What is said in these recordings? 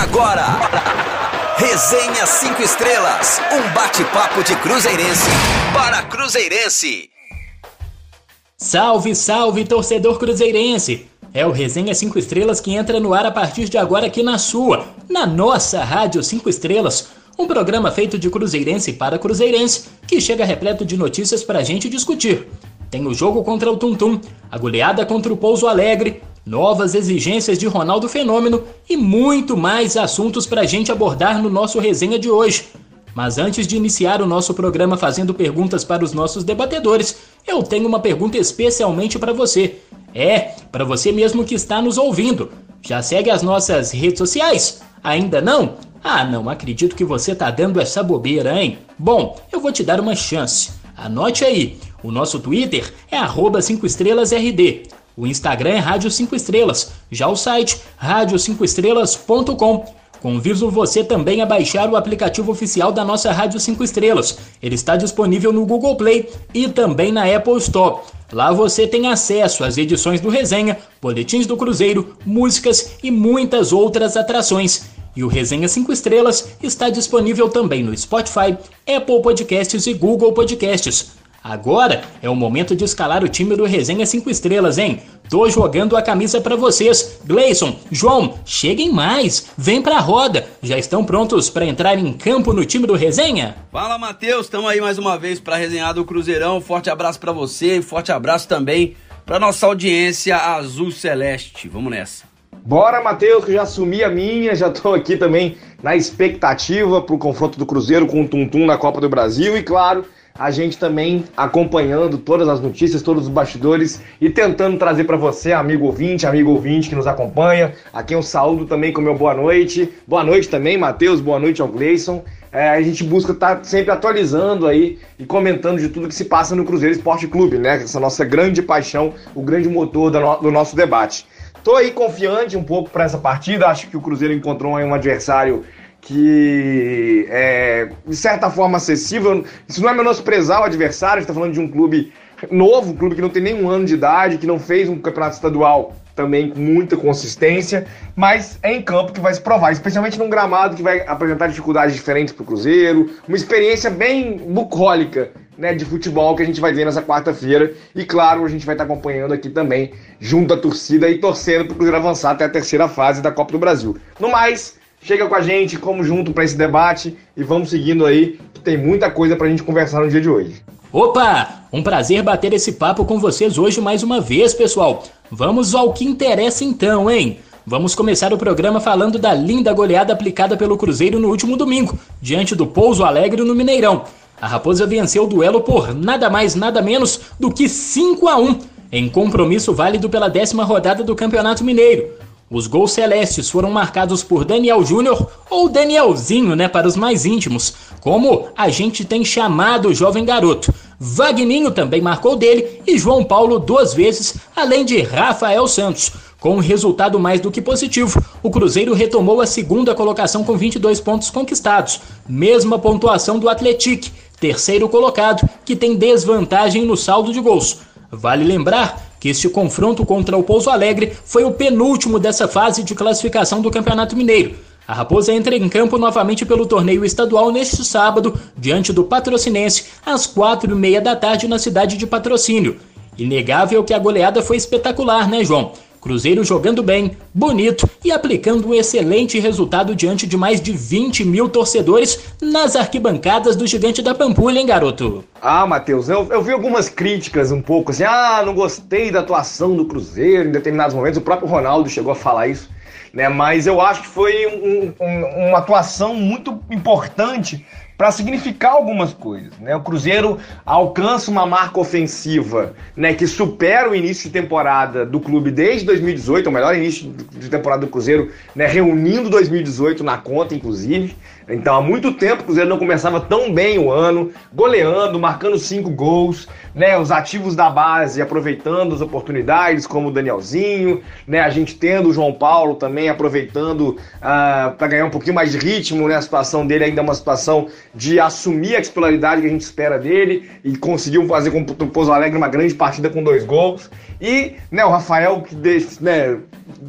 Agora, Resenha 5 Estrelas, um bate-papo de Cruzeirense para Cruzeirense. Salve, salve, torcedor cruzeirense! É o Resenha 5 Estrelas que entra no ar a partir de agora aqui na sua, na nossa Rádio 5 Estrelas. Um programa feito de cruzeirense para cruzeirense que chega repleto de notícias para a gente discutir. Tem o jogo contra o Tuntum, a goleada contra o Pouso Alegre, novas exigências de Ronaldo Fenômeno e muito mais assuntos para a gente abordar no nosso resenha de hoje. Mas antes de iniciar o nosso programa fazendo perguntas para os nossos debatedores, eu tenho uma pergunta especialmente para você. É, para você mesmo que está nos ouvindo. Já segue as nossas redes sociais? Ainda não? Ah, não acredito que você tá dando essa bobeira, hein? Bom, eu vou te dar uma chance. Anote aí. O nosso Twitter é 5estrelasrd. O Instagram é Rádio 5 Estrelas. Já o site, rádio5estrelas.com. Convido você também a baixar o aplicativo oficial da nossa Rádio 5 Estrelas. Ele está disponível no Google Play e também na Apple Store. Lá você tem acesso às edições do Resenha, boletins do Cruzeiro, músicas e muitas outras atrações. E o Resenha 5 Estrelas está disponível também no Spotify, Apple Podcasts e Google Podcasts. Agora é o momento de escalar o time do Resenha 5 Estrelas, hein? Tô jogando a camisa para vocês. Gleison, João, cheguem mais. Vem pra roda. Já estão prontos para entrar em campo no time do Resenha? Fala, Matheus. Estamos aí mais uma vez para resenhar do Cruzeirão. Forte abraço para você e forte abraço também para nossa audiência azul celeste. Vamos nessa. Bora, Matheus, que eu já assumi a minha, já tô aqui também na expectativa pro confronto do Cruzeiro com o Tum Tum na Copa do Brasil e claro, a gente também acompanhando todas as notícias, todos os bastidores e tentando trazer para você, amigo ouvinte, amigo ouvinte que nos acompanha. Aqui eu saúdo também com meu boa noite. Boa noite também, Matheus, boa noite ao Gleison. É, a gente busca estar tá sempre atualizando aí e comentando de tudo que se passa no Cruzeiro Esporte Clube, né? Essa nossa grande paixão, o grande motor do, no do nosso debate. Tô aí confiante um pouco para essa partida, acho que o Cruzeiro encontrou um adversário que é, de certa forma, acessível. Isso não é menosprezar o adversário, a gente está falando de um clube novo, um clube que não tem nenhum ano de idade, que não fez um campeonato estadual também com muita consistência, mas é em campo que vai se provar, especialmente num gramado que vai apresentar dificuldades diferentes para o Cruzeiro, uma experiência bem bucólica né, de futebol que a gente vai ver nessa quarta-feira. E claro, a gente vai estar acompanhando aqui também, junto à torcida e torcendo para o Cruzeiro avançar até a terceira fase da Copa do Brasil. No mais, Chega com a gente, como junto para esse debate e vamos seguindo aí, que tem muita coisa para a gente conversar no dia de hoje. Opa! Um prazer bater esse papo com vocês hoje mais uma vez, pessoal. Vamos ao que interessa então, hein? Vamos começar o programa falando da linda goleada aplicada pelo Cruzeiro no último domingo, diante do Pouso Alegre no Mineirão. A Raposa venceu o duelo por nada mais nada menos do que 5 a 1 em compromisso válido pela décima rodada do Campeonato Mineiro. Os gols celestes foram marcados por Daniel Júnior, ou Danielzinho, né, para os mais íntimos, como a gente tem chamado o jovem garoto. Vagninho também marcou dele e João Paulo duas vezes, além de Rafael Santos. Com um resultado mais do que positivo, o Cruzeiro retomou a segunda colocação com 22 pontos conquistados, mesma pontuação do Atlético, terceiro colocado, que tem desvantagem no saldo de gols. Vale lembrar que este confronto contra o Pouso Alegre foi o penúltimo dessa fase de classificação do Campeonato Mineiro. A Raposa entra em campo novamente pelo torneio estadual neste sábado, diante do Patrocinense, às quatro e meia da tarde na cidade de Patrocínio. Inegável que a goleada foi espetacular, né, João? Cruzeiro jogando bem, bonito e aplicando um excelente resultado diante de mais de 20 mil torcedores nas arquibancadas do Gigante da Pampulha, hein, garoto? Ah, Matheus, eu, eu vi algumas críticas um pouco assim, ah, não gostei da atuação do Cruzeiro em determinados momentos, o próprio Ronaldo chegou a falar isso, né? Mas eu acho que foi um, um, uma atuação muito importante para significar algumas coisas. Né? O Cruzeiro alcança uma marca ofensiva né, que supera o início de temporada do clube desde 2018, o melhor início de temporada do Cruzeiro, né, reunindo 2018 na conta, inclusive. Então, há muito tempo o Cruzeiro não começava tão bem o ano, goleando, marcando cinco gols, né? Os ativos da base aproveitando as oportunidades, como o Danielzinho, né? A gente tendo o João Paulo também aproveitando uh, ah, para ganhar um pouquinho mais de ritmo, né? A situação dele ainda é uma situação de assumir a titularidade que a gente espera dele e conseguiu fazer com o Pouso Alegre uma grande partida com dois gols. E né, o Rafael, que né,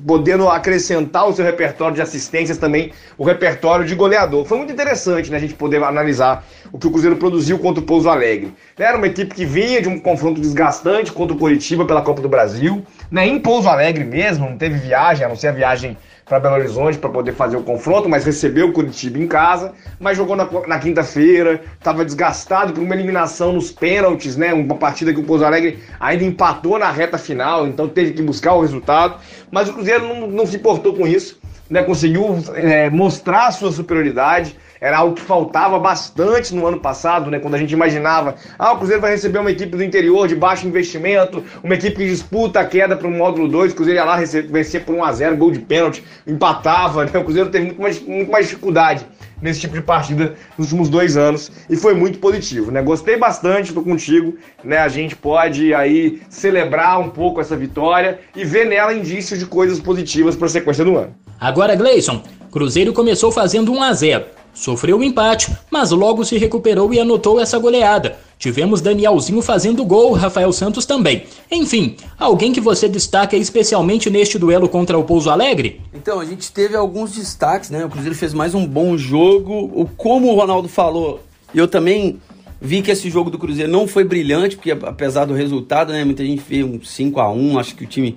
podendo acrescentar o seu repertório de assistências também, o repertório de goleador. Foi muito interessante né, a gente poder analisar o que o Cruzeiro produziu contra o Pouso Alegre. Era uma equipe que vinha de um confronto desgastante contra o Curitiba pela Copa do Brasil, né, em Pouso Alegre mesmo, não teve viagem, a não ser a viagem para Belo Horizonte para poder fazer o confronto, mas recebeu o Curitiba em casa, mas jogou na, na quinta-feira, estava desgastado por uma eliminação nos pênaltis, né? Uma partida que o Pouso Alegre ainda empatou na reta final, então teve que buscar o resultado, mas o Cruzeiro não, não se importou com isso, né? Conseguiu é, mostrar a sua superioridade, era algo que faltava bastante no ano passado, né? Quando a gente imaginava, ah, o Cruzeiro vai receber uma equipe do interior de baixo investimento, uma equipe que disputa a queda para o módulo 2, o Cruzeiro ia lá vencer por 1x0, gol de pênalti, empatava, né? O Cruzeiro teve muito mais, muito mais dificuldade nesse tipo de partida nos últimos dois anos e foi muito positivo, né? Gostei bastante, tô contigo, né? A gente pode aí celebrar um pouco essa vitória e ver nela indícios de coisas positivas para a sequência do ano. Agora, Gleison, Cruzeiro começou fazendo 1 a 0 Sofreu o um empate, mas logo se recuperou e anotou essa goleada. Tivemos Danielzinho fazendo gol, Rafael Santos também. Enfim, alguém que você destaca especialmente neste duelo contra o Pouso Alegre? Então, a gente teve alguns destaques, né? O Cruzeiro fez mais um bom jogo. O, como o Ronaldo falou, eu também vi que esse jogo do Cruzeiro não foi brilhante, porque apesar do resultado, né? Muita gente fez um 5 a 1 acho que o time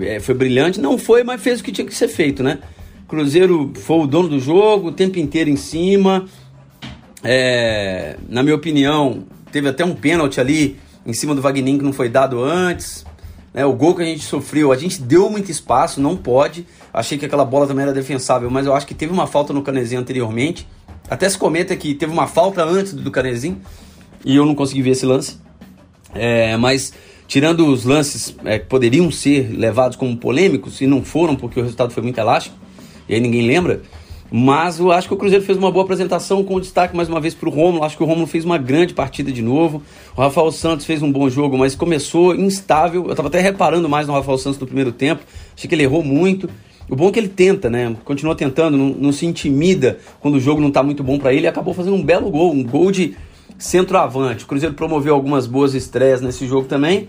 é, foi brilhante. Não foi, mas fez o que tinha que ser feito, né? Cruzeiro foi o dono do jogo, o tempo inteiro em cima. É, na minha opinião, teve até um pênalti ali em cima do Wagner que não foi dado antes. É, o gol que a gente sofreu, a gente deu muito espaço, não pode. Achei que aquela bola também era defensável, mas eu acho que teve uma falta no Canezinho anteriormente. Até se comenta que teve uma falta antes do Canezinho e eu não consegui ver esse lance. É, mas tirando os lances é, que poderiam ser levados como polêmicos e não foram porque o resultado foi muito elástico, e aí ninguém lembra. Mas eu acho que o Cruzeiro fez uma boa apresentação, com destaque mais uma vez para o Romulo. Acho que o Romulo fez uma grande partida de novo. O Rafael Santos fez um bom jogo, mas começou instável. Eu estava até reparando mais no Rafael Santos no primeiro tempo. Achei que ele errou muito. O bom é que ele tenta, né? Continua tentando, não, não se intimida quando o jogo não está muito bom para ele. E acabou fazendo um belo gol, um gol de centroavante. O Cruzeiro promoveu algumas boas estreias nesse jogo também.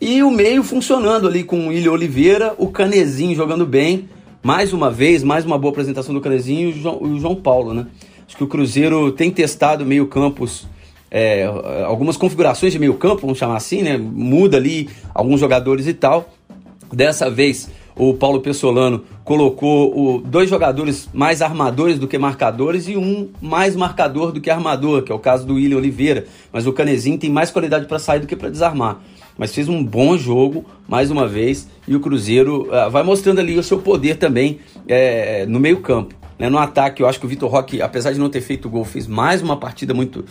E o meio funcionando ali com o William Oliveira, o Canezinho jogando bem mais uma vez, mais uma boa apresentação do Canezinho e o João, Paulo, né? Acho que o Cruzeiro tem testado meio campos, é, algumas configurações de meio campo, vamos chamar assim, né? Muda ali alguns jogadores e tal. Dessa vez, o Paulo Pessolano colocou o, dois jogadores mais armadores do que marcadores e um mais marcador do que armador, que é o caso do William Oliveira. Mas o Canezinho tem mais qualidade para sair do que para desarmar mas fez um bom jogo mais uma vez e o Cruzeiro uh, vai mostrando ali o seu poder também é, no meio campo. Né, no ataque, eu acho que o Vitor Roque, apesar de não ter feito gol, fez mais uma partida muito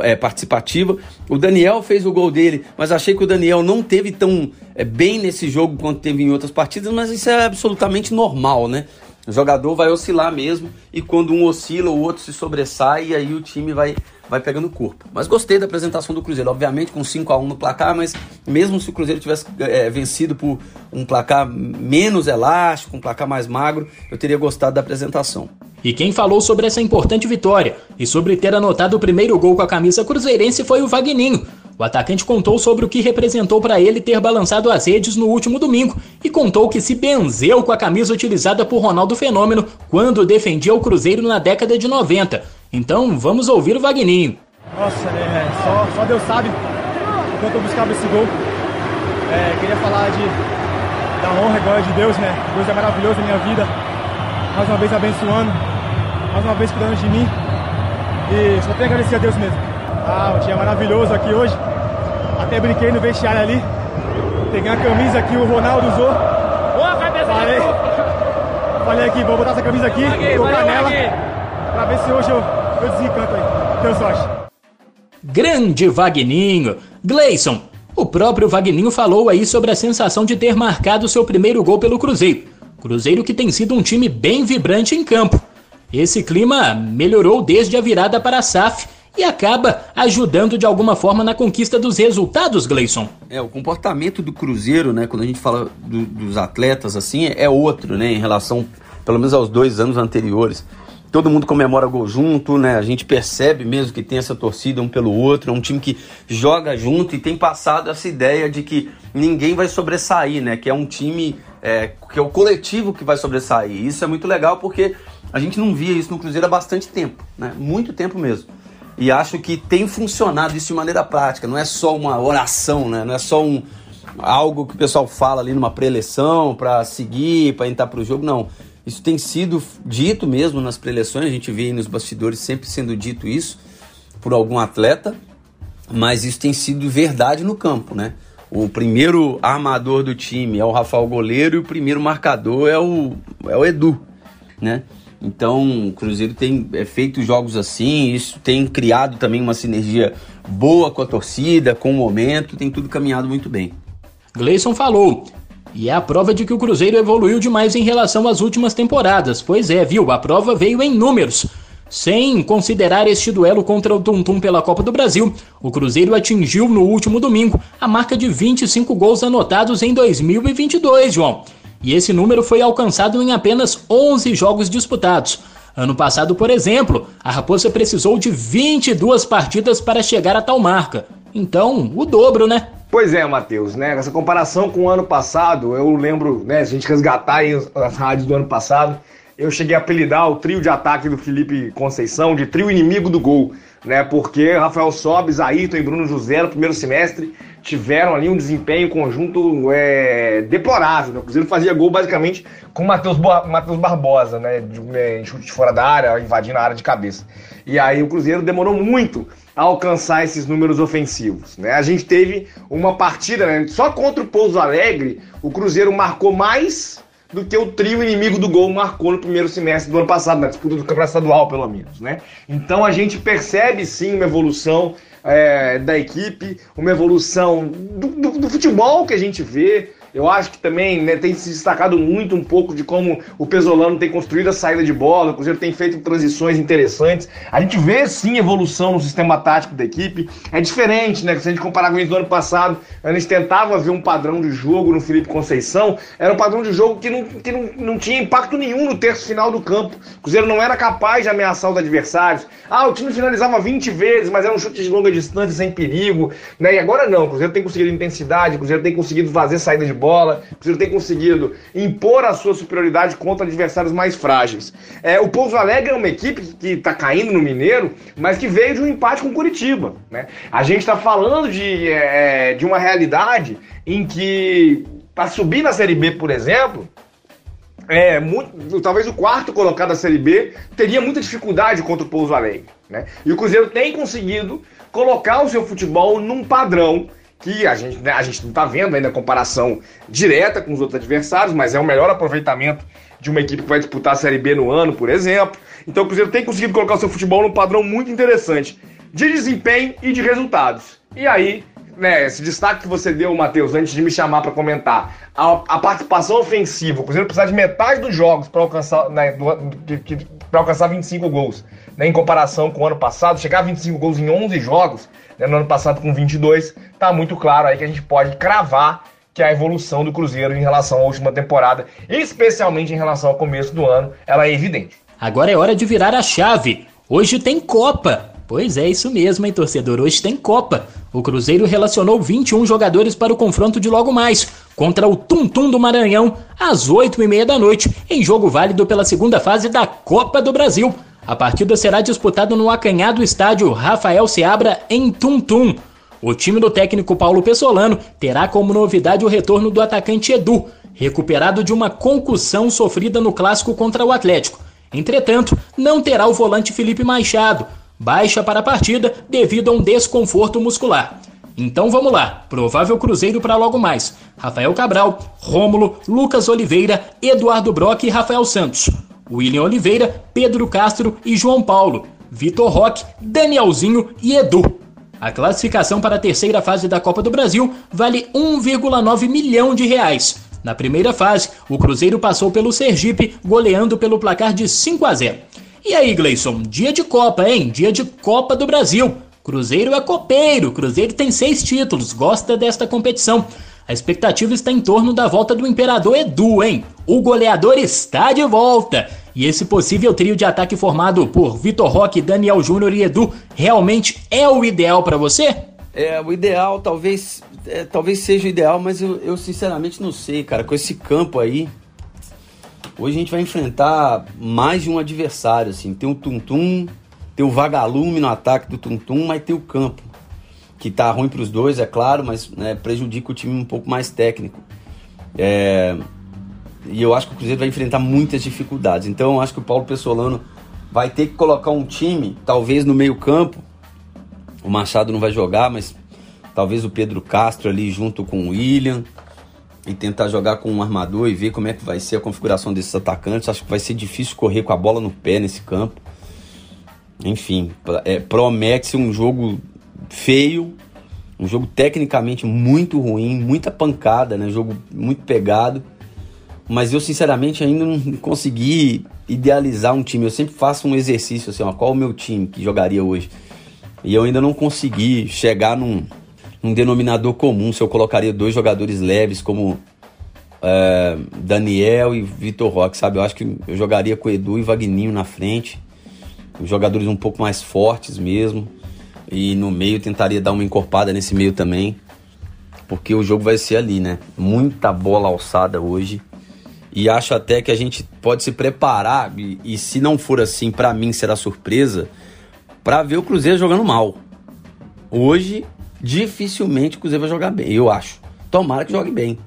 é, participativa. O Daniel fez o gol dele, mas achei que o Daniel não teve tão é, bem nesse jogo quanto teve em outras partidas, mas isso é absolutamente normal, né? O jogador vai oscilar mesmo e quando um oscila, o outro se sobressai e aí o time vai vai pegando corpo. Mas gostei da apresentação do Cruzeiro, obviamente com 5 a 1 no placar, mas mesmo se o Cruzeiro tivesse é, vencido por um placar menos elástico, um placar mais magro, eu teria gostado da apresentação. E quem falou sobre essa importante vitória e sobre ter anotado o primeiro gol com a camisa cruzeirense foi o Vagninho. O atacante contou sobre o que representou para ele ter balançado as redes no último domingo e contou que se benzeu com a camisa utilizada por Ronaldo Fenômeno quando defendia o Cruzeiro na década de 90 então vamos ouvir o Vagninho. Nossa, é, só, só Deus sabe o quanto eu buscava esse gol. É, queria falar de, da honra e glória de Deus, né? Deus é maravilhoso na minha vida. Mais uma vez abençoando, mais uma vez cuidando de mim. E só tenho a agradecer a Deus mesmo. Ah, um dia maravilhoso aqui hoje. Até brinquei no vestiário ali. Peguei a camisa que o Ronaldo usou. Boa, Falei, falei aqui, vou botar essa camisa aqui, colocar nela. Pra ver se hoje eu eu desencanto aí. Deus sorte. Grande Vagninho. Gleison, o próprio Vagninho falou aí sobre a sensação de ter marcado seu primeiro gol pelo Cruzeiro. Cruzeiro que tem sido um time bem vibrante em campo. Esse clima melhorou desde a virada para a SAF e acaba ajudando de alguma forma na conquista dos resultados, Gleison. É, o comportamento do Cruzeiro, né, quando a gente fala do, dos atletas assim, é outro, né, em relação pelo menos aos dois anos anteriores. Todo mundo comemora gol junto, né? A gente percebe mesmo que tem essa torcida um pelo outro, é um time que joga junto e tem passado essa ideia de que ninguém vai sobressair, né? Que é um time é, que é o coletivo que vai sobressair. Isso é muito legal porque a gente não via isso no Cruzeiro há bastante tempo, né? Muito tempo mesmo. E acho que tem funcionado isso de maneira prática, não é só uma oração, né? Não é só um algo que o pessoal fala ali numa pré-eleição para seguir, para entrar para o jogo, não isso tem sido dito mesmo nas preleções, a gente vê nos bastidores sempre sendo dito isso por algum atleta, mas isso tem sido verdade no campo, né? O primeiro armador do time é o Rafael Goleiro e o primeiro marcador é o, é o Edu, né? Então, o Cruzeiro tem é, feito jogos assim, isso tem criado também uma sinergia boa com a torcida, com o momento, tem tudo caminhado muito bem. Gleison falou: e é a prova de que o Cruzeiro evoluiu demais em relação às últimas temporadas. Pois é, viu? A prova veio em números. Sem considerar este duelo contra o Tum Tum pela Copa do Brasil, o Cruzeiro atingiu no último domingo a marca de 25 gols anotados em 2022, João. E esse número foi alcançado em apenas 11 jogos disputados. Ano passado, por exemplo, a Raposa precisou de 22 partidas para chegar a tal marca. Então, o dobro, né? Pois é, Matheus, né? Essa comparação com o ano passado, eu lembro, né? Se a gente resgatar aí as rádios do ano passado, eu cheguei a apelidar o trio de ataque do Felipe Conceição de trio inimigo do gol, né? Porque Rafael Sobes, Ayrton e Bruno José no primeiro semestre tiveram ali um desempenho conjunto é, deplorável. Né? O Cruzeiro fazia gol basicamente com o Matheus Barbosa, né? De, é, chute fora da área, invadindo a área de cabeça. E aí o Cruzeiro demorou muito a alcançar esses números ofensivos. Né? A gente teve uma partida, né? só contra o Pouso Alegre, o Cruzeiro marcou mais do que o trio inimigo do gol marcou no primeiro semestre do ano passado, na disputa do Campeonato Estadual, pelo menos. Né? Então a gente percebe sim uma evolução é, da equipe, uma evolução do, do, do futebol que a gente vê, eu acho que também né, tem se destacado muito um pouco de como o Pesolano tem construído a saída de bola, o Cruzeiro tem feito transições interessantes. A gente vê sim evolução no sistema tático da equipe. É diferente, né? Se a gente comparar com o do ano passado, a gente tentava ver um padrão de jogo no Felipe Conceição, era um padrão de jogo que não, que não, não tinha impacto nenhum no terço final do campo. O Cruzeiro não era capaz de ameaçar os adversários. Ah, o time finalizava 20 vezes, mas era um chute de longa distância sem perigo. Né? E agora não, o Cruzeiro tem conseguido intensidade, o Cruzeiro tem conseguido fazer saída de bola bola, Cruzeiro tem conseguido impor a sua superioridade contra adversários mais frágeis. É, o Pouso Alegre é uma equipe que está caindo no Mineiro, mas que veio de um empate com o Curitiba. Né? A gente está falando de, é, de uma realidade em que, para subir na Série B, por exemplo, é, muito, talvez o quarto colocado da Série B teria muita dificuldade contra o Pouso Alegre. Né? E o Cruzeiro tem conseguido colocar o seu futebol num padrão que a gente, né, a gente não está vendo ainda a comparação direta com os outros adversários, mas é o melhor aproveitamento de uma equipe que vai disputar a Série B no ano, por exemplo. Então o Cruzeiro tem conseguido colocar o seu futebol num padrão muito interessante de desempenho e de resultados. E aí, né, esse destaque que você deu, Matheus, antes de me chamar para comentar, a, a, participação ofensiva, o Cruzeiro precisa de metade dos jogos para alcançar, né, alcançar 25 gols, né, em comparação com o ano passado, chegar a 25 gols em 11 jogos né, no ano passado com 22, tá muito claro aí que a gente pode cravar que a evolução do Cruzeiro em relação à última temporada, especialmente em relação ao começo do ano, ela é evidente. Agora é hora de virar a chave. Hoje tem Copa. Pois é, isso mesmo, hein, torcedor? Hoje tem Copa. O Cruzeiro relacionou 21 jogadores para o confronto de logo mais, contra o Tum Tum do Maranhão, às 8h30 da noite, em jogo válido pela segunda fase da Copa do Brasil. A partida será disputada no acanhado estádio Rafael Seabra, em Tum-Tum. O time do técnico Paulo Pessolano terá como novidade o retorno do atacante Edu, recuperado de uma concussão sofrida no clássico contra o Atlético. Entretanto, não terá o volante Felipe Machado, baixa para a partida devido a um desconforto muscular. Então vamos lá, provável Cruzeiro para logo mais. Rafael Cabral, Rômulo, Lucas Oliveira, Eduardo Brock e Rafael Santos. William Oliveira, Pedro Castro e João Paulo, Vitor Roque, Danielzinho e Edu. A classificação para a terceira fase da Copa do Brasil vale 1,9 milhão de reais. Na primeira fase, o Cruzeiro passou pelo Sergipe, goleando pelo placar de 5 a 0. E aí, Gleison, dia de Copa, hein? Dia de Copa do Brasil. Cruzeiro é copeiro, Cruzeiro tem seis títulos, gosta desta competição. A expectativa está em torno da volta do Imperador Edu, hein? O goleador está de volta. E esse possível trio de ataque formado por Vitor Roque, Daniel Júnior e Edu realmente é o ideal para você? É, o ideal talvez, é, talvez seja o ideal, mas eu, eu sinceramente não sei, cara. Com esse campo aí, hoje a gente vai enfrentar mais de um adversário, assim. Tem o Tuntum, tem o Vagalume no ataque do Tuntum, mas tem o campo. Que tá ruim para os dois, é claro, mas né, prejudica o time um pouco mais técnico. É, e eu acho que o Cruzeiro vai enfrentar muitas dificuldades. Então eu acho que o Paulo Pessolano vai ter que colocar um time, talvez no meio-campo. O Machado não vai jogar, mas talvez o Pedro Castro ali junto com o William e tentar jogar com um armador e ver como é que vai ser a configuração desses atacantes. Acho que vai ser difícil correr com a bola no pé nesse campo. Enfim, é, promete um jogo feio, um jogo tecnicamente muito ruim, muita pancada, né? Jogo muito pegado mas eu sinceramente ainda não consegui idealizar um time. Eu sempre faço um exercício assim, ó, qual o meu time que jogaria hoje? E eu ainda não consegui chegar num, num denominador comum. Se eu colocaria dois jogadores leves como é, Daniel e Vitor Roque, sabe? Eu acho que eu jogaria com Edu e Vagninho na frente, jogadores um pouco mais fortes mesmo. E no meio tentaria dar uma encorpada nesse meio também, porque o jogo vai ser ali, né? Muita bola alçada hoje e acho até que a gente pode se preparar, e, e se não for assim, para mim será surpresa, para ver o Cruzeiro jogando mal. Hoje, dificilmente o Cruzeiro vai jogar bem, eu acho. Tomara que jogue bem.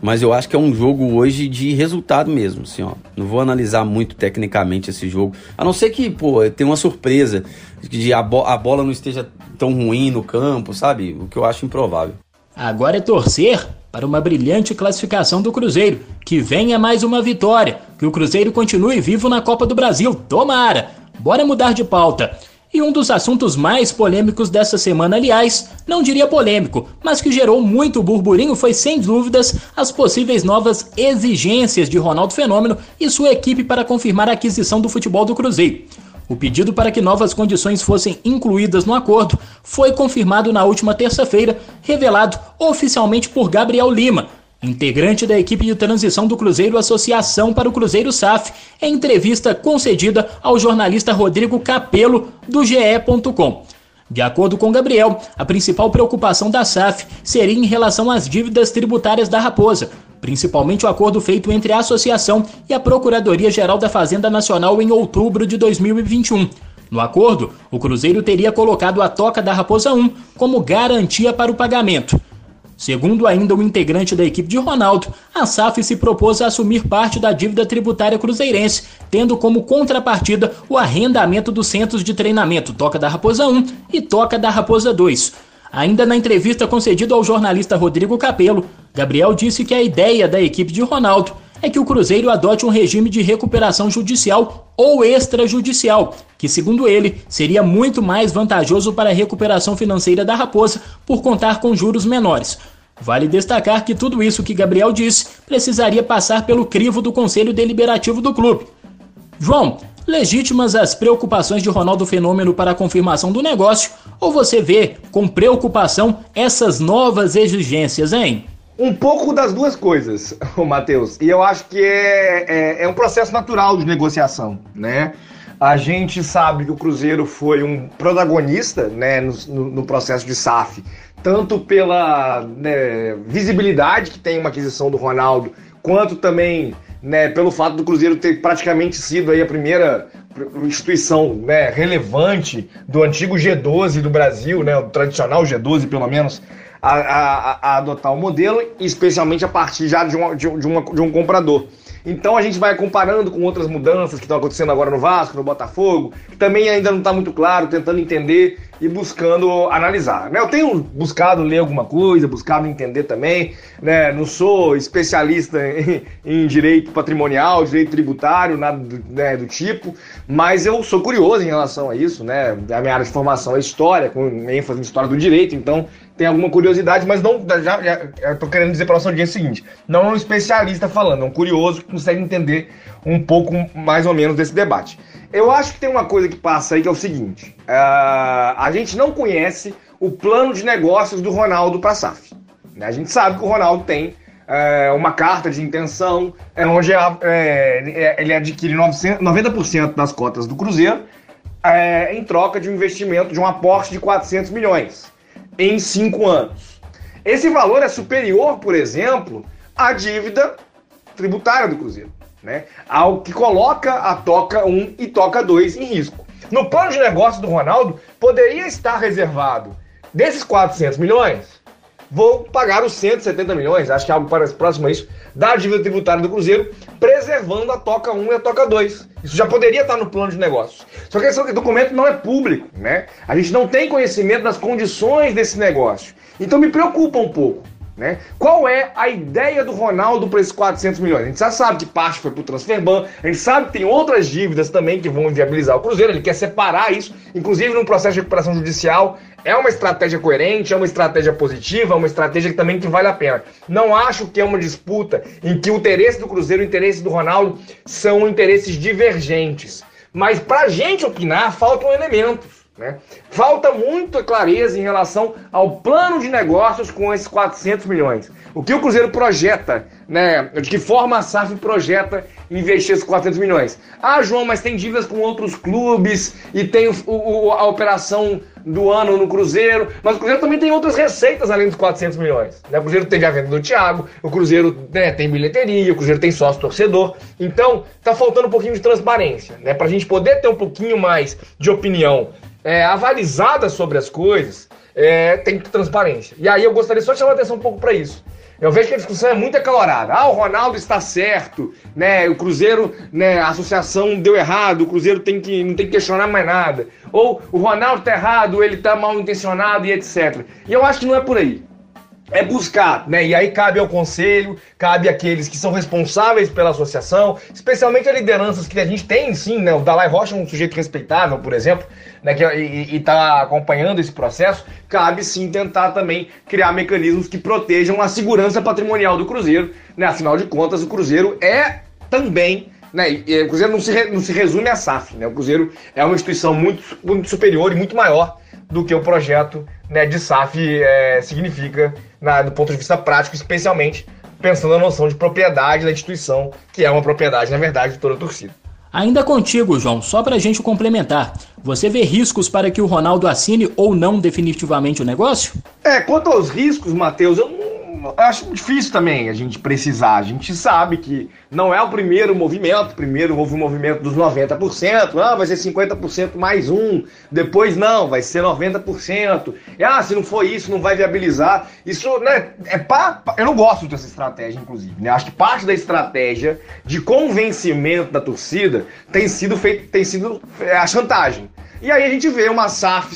Mas eu acho que é um jogo hoje de resultado mesmo, assim, ó. Não vou analisar muito tecnicamente esse jogo. A não ser que, pô, tem uma surpresa de a, bo a bola não esteja tão ruim no campo, sabe? O que eu acho improvável. Agora é torcer para uma brilhante classificação do Cruzeiro. Que venha mais uma vitória, que o Cruzeiro continue vivo na Copa do Brasil. Tomara! Bora mudar de pauta. E um dos assuntos mais polêmicos dessa semana, aliás, não diria polêmico, mas que gerou muito burburinho foi sem dúvidas as possíveis novas exigências de Ronaldo Fenômeno e sua equipe para confirmar a aquisição do futebol do Cruzeiro. O pedido para que novas condições fossem incluídas no acordo foi confirmado na última terça-feira, revelado oficialmente por Gabriel Lima, integrante da equipe de transição do Cruzeiro Associação para o Cruzeiro SAF, em entrevista concedida ao jornalista Rodrigo Capello, do GE.com. De acordo com Gabriel, a principal preocupação da SAF seria em relação às dívidas tributárias da Raposa, principalmente o acordo feito entre a associação e a Procuradoria-Geral da Fazenda Nacional em outubro de 2021. No acordo, o Cruzeiro teria colocado a toca da Raposa 1 como garantia para o pagamento. Segundo ainda o integrante da equipe de Ronaldo, a SAF se propôs a assumir parte da dívida tributária cruzeirense, tendo como contrapartida o arrendamento dos centros de treinamento Toca da Raposa 1 e Toca da Raposa 2. Ainda na entrevista concedida ao jornalista Rodrigo Capello, Gabriel disse que a ideia da equipe de Ronaldo é que o Cruzeiro adote um regime de recuperação judicial ou extrajudicial, que, segundo ele, seria muito mais vantajoso para a recuperação financeira da Raposa por contar com juros menores. Vale destacar que tudo isso que Gabriel disse precisaria passar pelo crivo do Conselho Deliberativo do clube. João, legítimas as preocupações de Ronaldo Fenômeno para a confirmação do negócio, ou você vê com preocupação essas novas exigências, hein? Um pouco das duas coisas, Matheus. E eu acho que é, é, é, um processo natural de negociação, né? A gente sabe que o Cruzeiro foi um protagonista né, no, no processo de SAF, tanto pela né, visibilidade que tem uma aquisição do Ronaldo, quanto também né, pelo fato do Cruzeiro ter praticamente sido aí a primeira instituição né, relevante do antigo G12 do Brasil, né, o tradicional G12 pelo menos, a, a, a adotar o modelo, especialmente a partir já de, uma, de, uma, de um comprador. Então a gente vai comparando com outras mudanças que estão acontecendo agora no Vasco, no Botafogo, que também ainda não está muito claro, tentando entender e buscando analisar. Né? Eu tenho buscado ler alguma coisa, buscado entender também. Né? Não sou especialista em, em direito patrimonial, direito tributário, nada do, né, do, tipo, mas eu sou curioso em relação a isso. Né? A minha área de formação é história, com ênfase em história do direito, então tem alguma curiosidade, mas não. Já, já querendo dizer para nossa audiência o seguinte: não é um especialista falando, é um curioso que consegue entender um pouco mais ou menos desse debate. Eu acho que tem uma coisa que passa aí que é o seguinte: uh, a gente não conhece o plano de negócios do Ronaldo para a SAF. Né? A gente sabe que o Ronaldo tem é, uma carta de intenção, é onde é, ele adquire 900, 90% das cotas do Cruzeiro em troca de um investimento, de um aporte de 400 milhões em cinco anos. Esse valor é superior, por exemplo, à dívida tributária do Cruzeiro, né? ao que coloca a Toca 1 e Toca 2 em risco. No plano de negócio do Ronaldo, poderia estar reservado desses 400 milhões, vou pagar os 170 milhões, acho que é algo próximo a isso, da dívida tributária do Cruzeiro, preservando a Toca 1 e a Toca 2. Isso já poderia estar no plano de negócios. Só que esse documento não é público, né? A gente não tem conhecimento das condições desse negócio. Então me preocupa um pouco. Né? Qual é a ideia do Ronaldo para esses 400 milhões? A gente já sabe que parte foi para o Transferban, a gente sabe que tem outras dívidas também que vão inviabilizar o Cruzeiro, ele quer separar isso, inclusive num processo de recuperação judicial. É uma estratégia coerente, é uma estratégia positiva, é uma estratégia que também que vale a pena. Não acho que é uma disputa em que o interesse do Cruzeiro e o interesse do Ronaldo são interesses divergentes. Mas para a gente opinar, faltam elementos. Né? Falta muita clareza em relação ao plano de negócios com esses 400 milhões. O que o Cruzeiro projeta, né? de que forma a SAF projeta investir esses 400 milhões? Ah, João, mas tem dívidas com outros clubes e tem o, o, a operação do ano no Cruzeiro, mas o Cruzeiro também tem outras receitas além dos 400 milhões. Né? O Cruzeiro teve a venda do Thiago, o Cruzeiro né, tem bilheteria, o Cruzeiro tem sócio torcedor. Então, tá faltando um pouquinho de transparência, né? Pra gente poder ter um pouquinho mais de opinião é, avalizada sobre as coisas, é, tem transparência. E aí eu gostaria só de chamar a atenção um pouco para isso. Eu vejo que a discussão é muito acalorada. Ah, o Ronaldo está certo, né? O Cruzeiro, né? A associação deu errado, o Cruzeiro tem que, não tem que questionar mais nada. Ou o Ronaldo está errado, ele está mal intencionado e etc. E eu acho que não é por aí é buscar, né? E aí cabe ao conselho, cabe àqueles que são responsáveis pela associação, especialmente as lideranças que a gente tem, sim, né? O Dalai Rocha é um sujeito respeitável, por exemplo, né? Que, e está acompanhando esse processo. Cabe sim tentar também criar mecanismos que protejam a segurança patrimonial do Cruzeiro, né? Afinal de contas, o Cruzeiro é também né, e, o Cruzeiro não se, não se resume a SAF, né? O Cruzeiro é uma instituição muito, muito superior e muito maior do que o projeto né, de SAF é, significa na, do ponto de vista prático, especialmente pensando na noção de propriedade da instituição, que é uma propriedade, na verdade, de toda a torcida. Ainda contigo, João, só para a gente complementar. Você vê riscos para que o Ronaldo assine ou não definitivamente o negócio? É, quanto aos riscos, Matheus, eu não acho difícil também a gente precisar. A gente sabe que não é o primeiro movimento. Primeiro houve o movimento dos 90%, ah, vai ser 50% mais um. Depois não, vai ser 90%. E, ah, se não for isso, não vai viabilizar. Isso, né, é pá, eu não gosto dessa estratégia, inclusive. Né? Acho que parte da estratégia de convencimento da torcida tem sido feito, tem sido é, a chantagem. E aí a gente vê uma SAF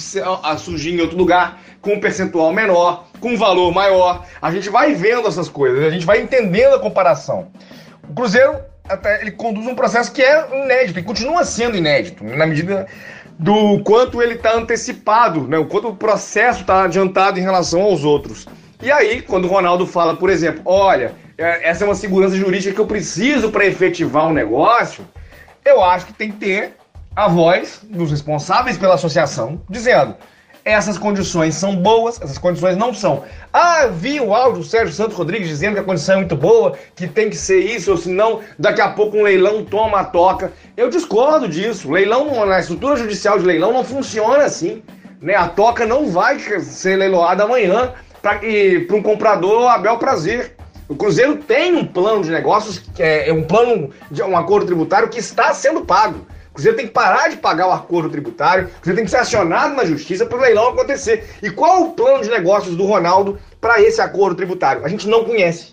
surgir em outro lugar com um percentual menor, com um valor maior. A gente vai vendo essas coisas, a gente vai entendendo a comparação. O Cruzeiro até ele conduz um processo que é inédito e continua sendo inédito, na medida do quanto ele está antecipado, né? o quanto o processo está adiantado em relação aos outros. E aí, quando o Ronaldo fala, por exemplo, olha, é, essa é uma segurança jurídica que eu preciso para efetivar um negócio, eu acho que tem que ter a voz dos responsáveis pela associação dizendo: essas condições são boas, essas condições não são. Ah, vi o áudio do Sérgio Santos Rodrigues dizendo que a condição é muito boa, que tem que ser isso, ou senão daqui a pouco um leilão toma a toca. Eu discordo disso. Leilão, na estrutura judicial de leilão não funciona assim. Né? A toca não vai ser leiloada amanhã para um comprador a bel prazer. O Cruzeiro tem um plano de negócios, é, é um plano de um acordo tributário que está sendo pago. O Cruzeiro tem que parar de pagar o acordo tributário, o Cruzeiro tem que ser acionado na justiça para o leilão acontecer. E qual o plano de negócios do Ronaldo para esse acordo tributário? A gente não conhece.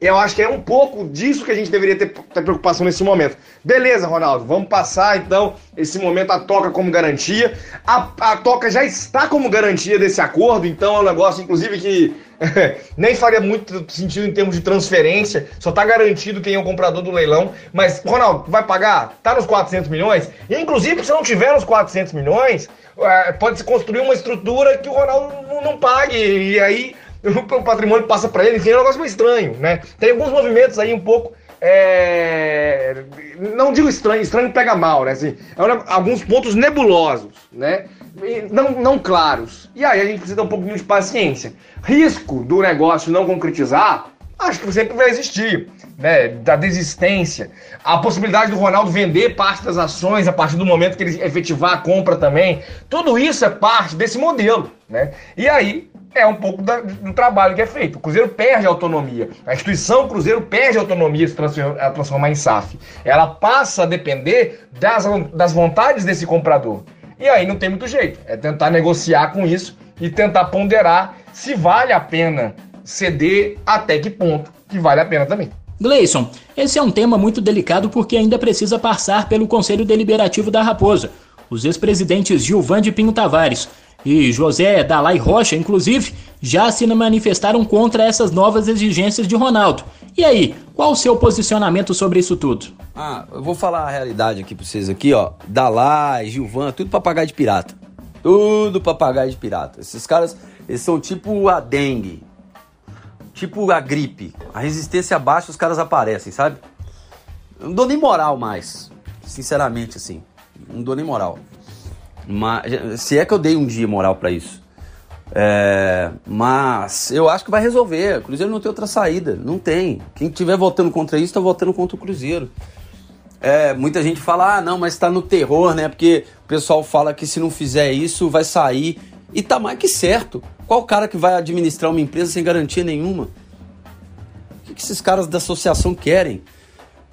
Eu acho que é um pouco disso que a gente deveria ter, ter, preocupação nesse momento. Beleza, Ronaldo, vamos passar então esse momento a toca como garantia. A, a toca já está como garantia desse acordo, então é um negócio, inclusive, que nem faria muito sentido em termos de transferência, só está garantido quem é o comprador do leilão. Mas, Ronaldo, vai pagar? Tá nos 400 milhões? E, inclusive, se não tiver nos 400 milhões, é, pode se construir uma estrutura que o Ronaldo não pague. E aí o patrimônio passa para ele, enfim, é um negócio meio estranho, né? Tem alguns movimentos aí um pouco. É... Não digo estranho, estranho pega mal, né? Assim, é alguns pontos nebulosos, né? Não, não claros. E aí a gente precisa um pouquinho de paciência. Risco do negócio não concretizar, acho que sempre vai existir, né? Da desistência. A possibilidade do Ronaldo vender parte das ações a partir do momento que ele efetivar a compra também. Tudo isso é parte desse modelo, né? E aí é um pouco da, do trabalho que é feito. O Cruzeiro perde autonomia. A instituição Cruzeiro perde autonomia se transformar, transformar em SAF. Ela passa a depender das, das vontades desse comprador. E aí não tem muito jeito. É tentar negociar com isso e tentar ponderar se vale a pena ceder até que ponto que vale a pena também. Gleison, esse é um tema muito delicado porque ainda precisa passar pelo Conselho Deliberativo da Raposa. Os ex-presidentes Gilvan de Pinho Tavares e José Dalai Rocha, inclusive, já se manifestaram contra essas novas exigências de Ronaldo. E aí, qual o seu posicionamento sobre isso tudo? Ah, eu vou falar a realidade aqui pra vocês aqui, ó. Dalai, Gilvan, tudo papagaio de pirata. Tudo papagaio de pirata. Esses caras, eles são tipo a dengue. Tipo a gripe. A resistência baixa, os caras aparecem, sabe? Eu não dou nem moral mais. Sinceramente, assim. Não dou nem moral. Mas, se é que eu dei um dia moral para isso. É, mas eu acho que vai resolver. O Cruzeiro não tem outra saída. Não tem. Quem estiver votando contra isso, está votando contra o Cruzeiro. É, muita gente fala, ah, não, mas está no terror, né? Porque o pessoal fala que se não fizer isso, vai sair. E tá mais que certo. Qual cara que vai administrar uma empresa sem garantia nenhuma? O que, que esses caras da associação querem?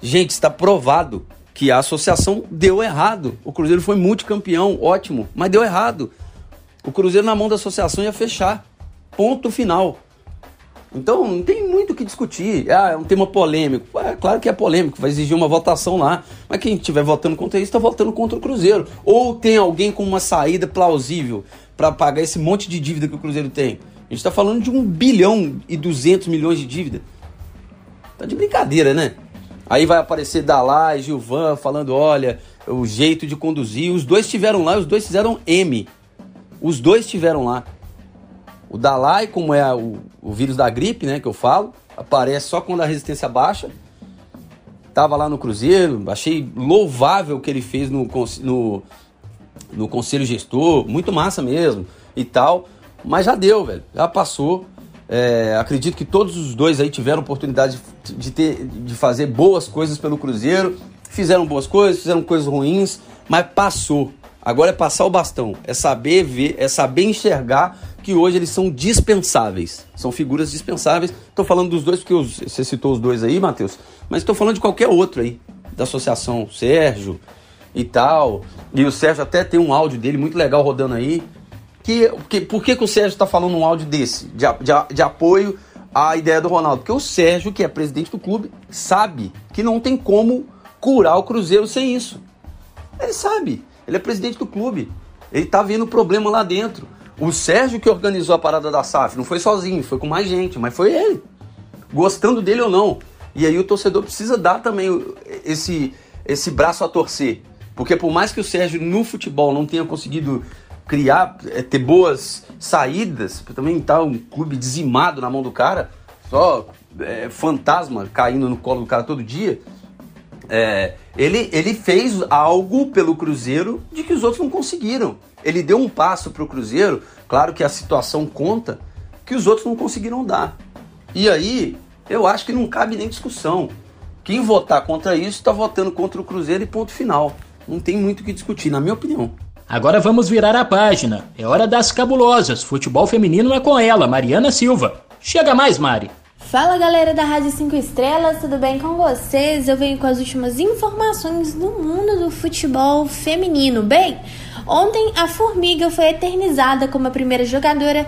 Gente, está provado que a associação deu errado. O Cruzeiro foi multicampeão, ótimo, mas deu errado. O Cruzeiro na mão da associação ia fechar. Ponto final. Então não tem muito o que discutir. Ah, é um tema polêmico. É claro que é polêmico, vai exigir uma votação lá. Mas quem estiver votando contra isso está votando contra o Cruzeiro. Ou tem alguém com uma saída plausível para pagar esse monte de dívida que o Cruzeiro tem. A gente está falando de um bilhão e duzentos milhões de dívida. Tá de brincadeira, né? Aí vai aparecer Dalai, Gilvan falando, olha, o jeito de conduzir. Os dois estiveram lá, os dois fizeram M. Os dois estiveram lá. O Dalai, como é o, o vírus da gripe, né, que eu falo, aparece só quando a resistência baixa. Tava lá no Cruzeiro, achei louvável o que ele fez no, no, no conselho gestor, muito massa mesmo e tal. Mas já deu, velho, já passou. É, acredito que todos os dois aí tiveram oportunidade de, ter, de fazer boas coisas pelo Cruzeiro. Fizeram boas coisas, fizeram coisas ruins, mas passou. Agora é passar o bastão, é saber ver, é saber enxergar que hoje eles são dispensáveis. São figuras dispensáveis. Estou falando dos dois porque você citou os dois aí, Matheus, mas estou falando de qualquer outro aí da associação, Sérgio e tal. E o Sérgio até tem um áudio dele muito legal rodando aí que, que, por que, que o Sérgio está falando um áudio desse, de, de, de apoio à ideia do Ronaldo? Porque o Sérgio, que é presidente do clube, sabe que não tem como curar o Cruzeiro sem isso. Ele sabe, ele é presidente do clube, ele está vendo o problema lá dentro. O Sérgio que organizou a parada da SAF não foi sozinho, foi com mais gente, mas foi ele. Gostando dele ou não. E aí o torcedor precisa dar também esse, esse braço a torcer. Porque por mais que o Sérgio no futebol não tenha conseguido criar, é, ter boas saídas, também tá um clube dizimado na mão do cara, só é, fantasma caindo no colo do cara todo dia. É, ele, ele fez algo pelo Cruzeiro de que os outros não conseguiram. Ele deu um passo para o Cruzeiro, claro que a situação conta, que os outros não conseguiram dar. E aí, eu acho que não cabe nem discussão. Quem votar contra isso está votando contra o Cruzeiro e ponto final. Não tem muito o que discutir, na minha opinião. Agora vamos virar a página. É hora das cabulosas. Futebol feminino é com ela, Mariana Silva. Chega mais, Mari. Fala galera da Rádio 5 Estrelas, tudo bem com vocês? Eu venho com as últimas informações do mundo do futebol feminino. Bem, ontem a Formiga foi eternizada como a primeira jogadora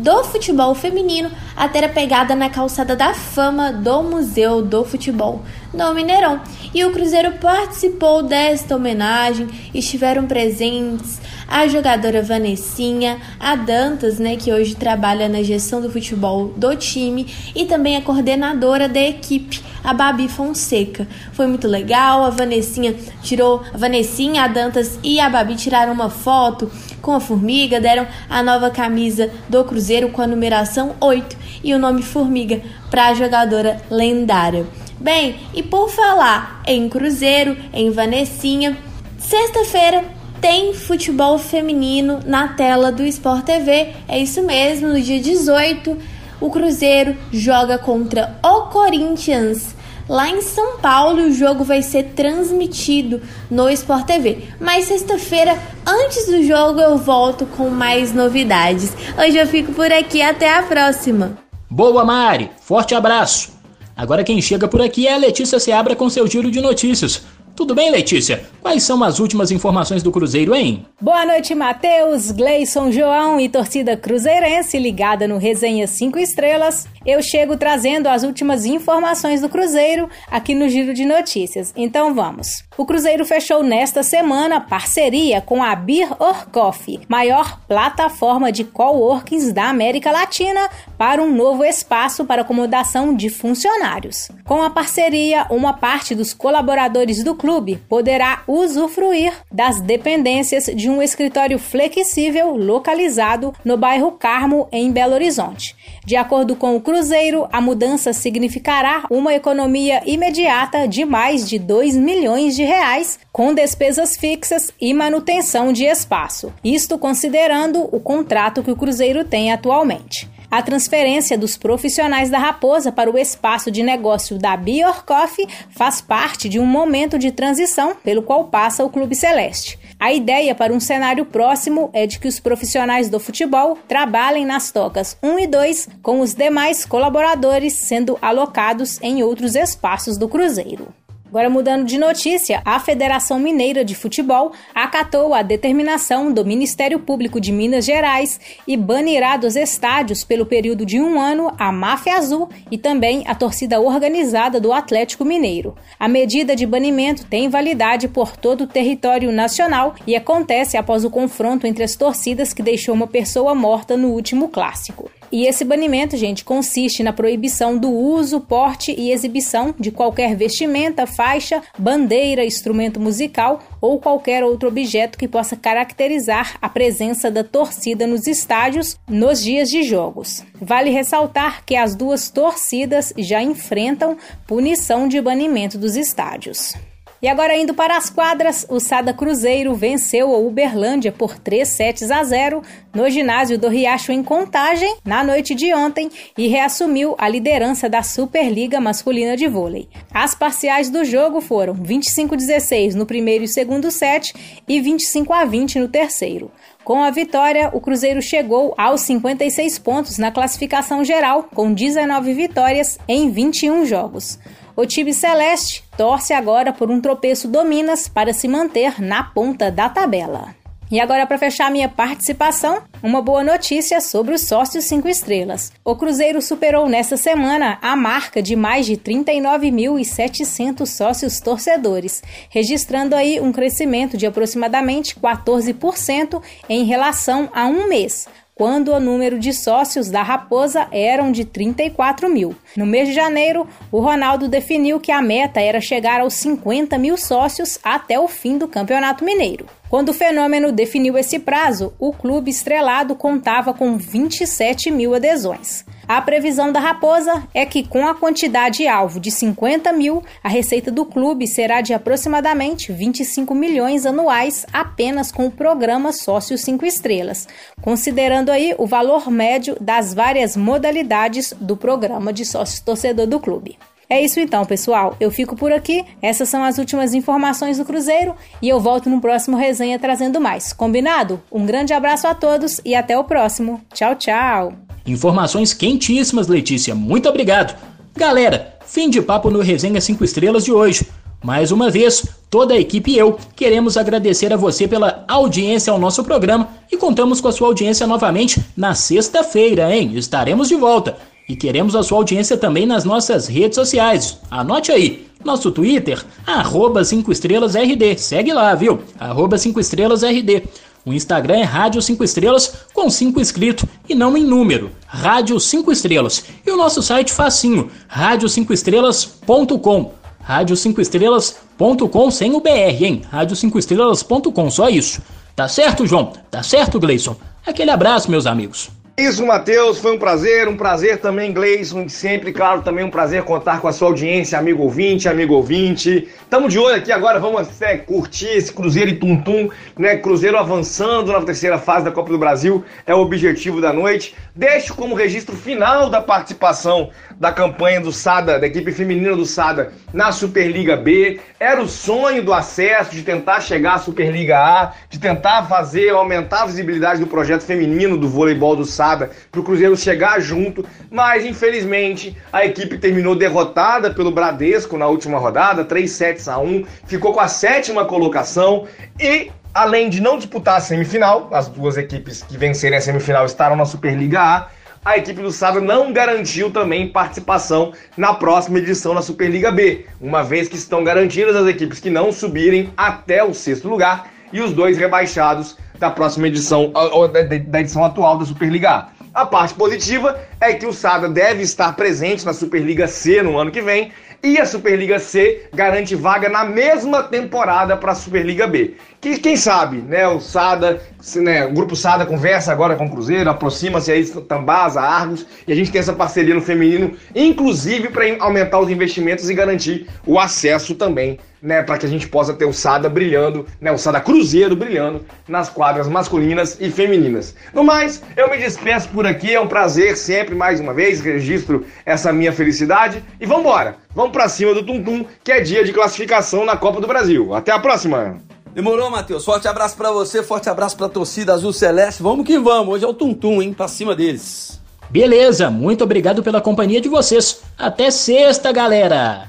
do futebol feminino a ter a pegada na calçada da fama do Museu do Futebol do Mineirão. E o Cruzeiro participou desta homenagem, estiveram presentes a jogadora Vanessinha, a Dantas, né, que hoje trabalha na gestão do futebol do time, e também a coordenadora da equipe, a Babi Fonseca. Foi muito legal, a Vanessinha tirou, a Vanessinha, a Dantas e a Babi tiraram uma foto com a formiga, deram a nova camisa do Cruzeiro com a numeração 8 e o nome Formiga para a jogadora lendária. Bem, e por falar em Cruzeiro, em Vanessinha, sexta-feira tem futebol feminino na tela do Sport TV. É isso mesmo, no dia 18, o Cruzeiro joga contra o Corinthians. Lá em São Paulo, o jogo vai ser transmitido no Sport TV. Mas sexta-feira, antes do jogo, eu volto com mais novidades. Hoje eu fico por aqui, até a próxima. Boa, Mari! Forte abraço! Agora quem chega por aqui é a Letícia Seabra com seu giro de notícias. Tudo bem, Letícia? Quais são as últimas informações do Cruzeiro, hein? Boa noite, Matheus, Gleison, João e torcida cruzeirense ligada no Resenha 5 Estrelas. Eu chego trazendo as últimas informações do Cruzeiro aqui no Giro de Notícias. Então vamos. O Cruzeiro fechou nesta semana parceria com a Bir Orkoff, maior plataforma de coworkings da América Latina, para um novo espaço para acomodação de funcionários. Com a parceria, uma parte dos colaboradores do clube poderá usufruir das dependências de um escritório flexível localizado no bairro Carmo, em Belo Horizonte. De acordo com o Cruzeiro, a mudança significará uma economia imediata de mais de 2 milhões de reais, com despesas fixas e manutenção de espaço. Isto considerando o contrato que o Cruzeiro tem atualmente. A transferência dos profissionais da Raposa para o espaço de negócio da Biorcoff faz parte de um momento de transição pelo qual passa o Clube Celeste. A ideia para um cenário próximo é de que os profissionais do futebol trabalhem nas tocas 1 e 2, com os demais colaboradores sendo alocados em outros espaços do Cruzeiro. Agora mudando de notícia, a Federação Mineira de Futebol acatou a determinação do Ministério Público de Minas Gerais e banirá dos estádios pelo período de um ano a Máfia Azul e também a torcida organizada do Atlético Mineiro. A medida de banimento tem validade por todo o território nacional e acontece após o confronto entre as torcidas que deixou uma pessoa morta no último clássico. E esse banimento, gente, consiste na proibição do uso, porte e exibição de qualquer vestimenta, faixa, bandeira, instrumento musical ou qualquer outro objeto que possa caracterizar a presença da torcida nos estádios nos dias de jogos. Vale ressaltar que as duas torcidas já enfrentam punição de banimento dos estádios. E agora indo para as quadras, o Sada Cruzeiro venceu o Uberlândia por 3 sets a 0 no ginásio do Riacho em Contagem na noite de ontem e reassumiu a liderança da Superliga Masculina de Vôlei. As parciais do jogo foram 25 a 16 no primeiro e segundo set e 25 a 20 no terceiro. Com a vitória, o Cruzeiro chegou aos 56 pontos na classificação geral, com 19 vitórias em 21 jogos. O time celeste torce agora por um tropeço do Minas para se manter na ponta da tabela. E agora, para fechar minha participação, uma boa notícia sobre os sócios 5 estrelas. O Cruzeiro superou nesta semana a marca de mais de 39.700 sócios torcedores, registrando aí um crescimento de aproximadamente 14% em relação a um mês quando o número de sócios da Raposa eram de 34 mil. No mês de janeiro, o Ronaldo definiu que a meta era chegar aos 50 mil sócios até o fim do Campeonato Mineiro. Quando o fenômeno definiu esse prazo, o clube estrelado contava com 27 mil adesões. A previsão da Raposa é que, com a quantidade alvo de 50 mil, a receita do clube será de aproximadamente 25 milhões anuais apenas com o programa Sócio 5 Estrelas, considerando aí o valor médio das várias modalidades do programa de sócio torcedor do clube. É isso então, pessoal. Eu fico por aqui. Essas são as últimas informações do Cruzeiro e eu volto no próximo resenha trazendo mais. Combinado? Um grande abraço a todos e até o próximo. Tchau, tchau. Informações quentíssimas, Letícia. Muito obrigado. Galera, fim de papo no Resenha 5 Estrelas de hoje. Mais uma vez, toda a equipe e eu queremos agradecer a você pela audiência ao nosso programa e contamos com a sua audiência novamente na sexta-feira, hein? Estaremos de volta. E queremos a sua audiência também nas nossas redes sociais. Anote aí, nosso Twitter, arroba 5 estrelas RD. Segue lá, viu? Arroba 5 estrelas RD. O Instagram é Rádio 5 Estrelas com 5 escrito e não em número. Rádio 5 Estrelas. E o nosso site facinho, rádio5estrelas.com. Rádio 5 estrelas.com sem o BR, hein? Rádio 5 estrelas.com, só isso. Tá certo, João? Tá certo, Gleison? Aquele abraço, meus amigos. Isso, Matheus. Foi um prazer, um prazer também, Gleison. Sempre, claro, também um prazer contar com a sua audiência, amigo ouvinte, amigo ouvinte. Tamo de olho aqui agora, vamos é, curtir esse Cruzeiro e Tum-Tum, né? Cruzeiro avançando na terceira fase da Copa do Brasil é o objetivo da noite. Deixo como registro final da participação da campanha do Sada, da equipe feminina do Sada na Superliga B. Era o sonho do acesso, de tentar chegar à Superliga A, de tentar fazer, aumentar a visibilidade do projeto feminino do voleibol do Sada para o Cruzeiro chegar junto, mas infelizmente a equipe terminou derrotada pelo Bradesco na última rodada, 3 sets a 1, ficou com a sétima colocação e além de não disputar a semifinal, as duas equipes que vencerem a semifinal estarão na Superliga A, a equipe do Sada não garantiu também participação na próxima edição da Superliga B, uma vez que estão garantidas as equipes que não subirem até o sexto lugar e os dois rebaixados da próxima edição, ou da edição atual da Superliga A. A parte positiva é que o Sada deve estar presente na Superliga C no ano que vem e a Superliga C garante vaga na mesma temporada para a Superliga B. Que quem sabe, né, o Sada, né, o grupo Sada conversa agora com o Cruzeiro, aproxima-se aí Tambasa, Argos, e a gente tem essa parceria no feminino, inclusive para aumentar os investimentos e garantir o acesso também né, para que a gente possa ter o Sada brilhando, né, o Sada Cruzeiro brilhando nas quadras masculinas e femininas. No mais, eu me despeço por aqui, é um prazer sempre mais uma vez registro essa minha felicidade e vamos embora. Vamos para cima do Tum Tum, que é dia de classificação na Copa do Brasil. Até a próxima. Demorou, Matheus. Forte abraço para você, forte abraço para a torcida Azul Celeste. Vamos que vamos. Hoje é o Tum Tum, hein, para cima deles. Beleza, muito obrigado pela companhia de vocês. Até sexta, galera.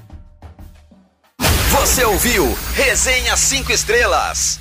Você ouviu Resenha 5 Estrelas.